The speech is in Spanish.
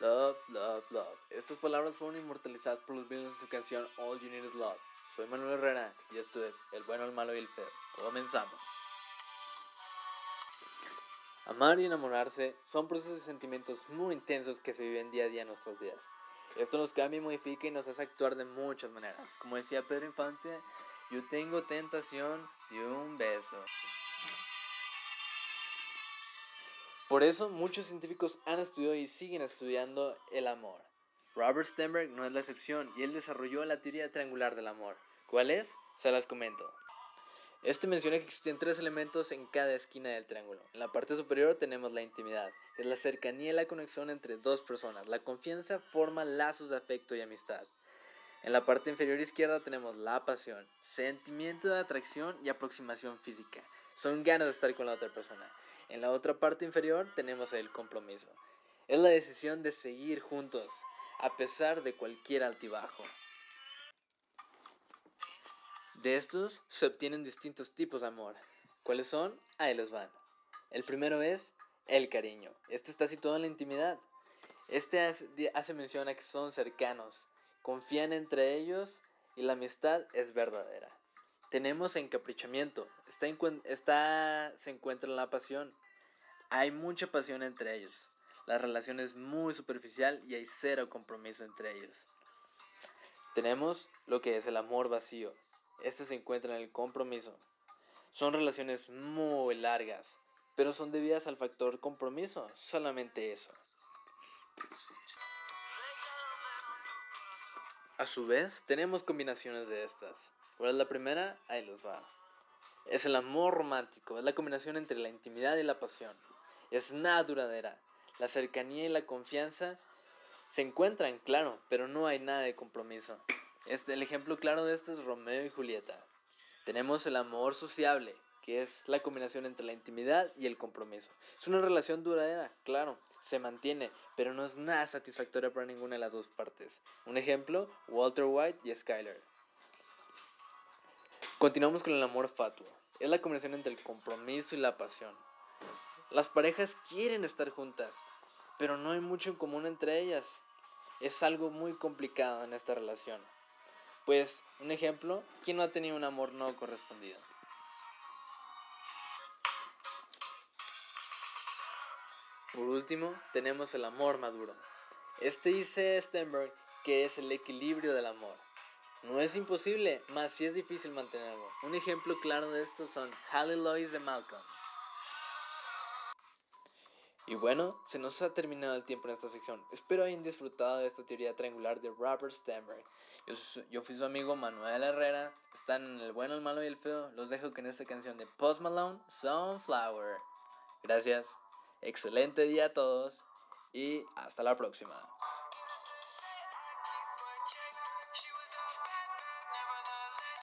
Love, love, love. Estas palabras fueron inmortalizadas por los Beatles en su canción All You Need Is Love. Soy Manuel Herrera y esto es El Bueno, el Malo y el Feo. Comenzamos. Amar y enamorarse son procesos de sentimientos muy intensos que se viven día a día en nuestros días. Esto nos cambia y modifica y nos hace actuar de muchas maneras. Como decía Pedro Infante, yo tengo tentación y un beso. Por eso muchos científicos han estudiado y siguen estudiando el amor. Robert Stenberg no es la excepción y él desarrolló la teoría triangular del amor. ¿Cuál es? Se las comento. Este menciona que existen tres elementos en cada esquina del triángulo. En la parte superior tenemos la intimidad, es la cercanía y la conexión entre dos personas. La confianza forma lazos de afecto y amistad. En la parte inferior izquierda tenemos la pasión, sentimiento de atracción y aproximación física son ganas de estar con la otra persona. En la otra parte inferior tenemos el compromiso. Es la decisión de seguir juntos, a pesar de cualquier altibajo. De estos se obtienen distintos tipos de amor. ¿Cuáles son? Ahí los van. El primero es el cariño. Este está situado en la intimidad. Este hace mención a que son cercanos, confían entre ellos y la amistad es verdadera. Tenemos encaprichamiento, está, está, se encuentra en la pasión. Hay mucha pasión entre ellos. La relación es muy superficial y hay cero compromiso entre ellos. Tenemos lo que es el amor vacío. Este se encuentra en el compromiso. Son relaciones muy largas, pero son debidas al factor compromiso, solamente eso. A su vez, tenemos combinaciones de estas. ¿Cuál es la primera? Ahí los va. Es el amor romántico, es la combinación entre la intimidad y la pasión. Es nada duradera. La cercanía y la confianza se encuentran, claro, pero no hay nada de compromiso. Este, el ejemplo claro de esto es Romeo y Julieta. Tenemos el amor sociable, que es la combinación entre la intimidad y el compromiso. Es una relación duradera, claro, se mantiene, pero no es nada satisfactoria para ninguna de las dos partes. Un ejemplo, Walter White y Skyler. Continuamos con el amor fatuo. Es la combinación entre el compromiso y la pasión. Las parejas quieren estar juntas, pero no hay mucho en común entre ellas. Es algo muy complicado en esta relación. Pues, un ejemplo, ¿quién no ha tenido un amor no correspondido? Por último, tenemos el amor maduro. Este dice Stenberg que es el equilibrio del amor. No es imposible, más si es difícil mantenerlo. Un ejemplo claro de esto son Halle Lois de Malcolm. Y bueno, se nos ha terminado el tiempo en esta sección. Espero hayan disfrutado de esta teoría triangular de Robert Stenberg. Yo, yo fui su amigo Manuel Herrera. Están en el bueno, el malo y el feo. Los dejo con esta canción de Post Malone, Sunflower. Gracias. Excelente día a todos y hasta la próxima.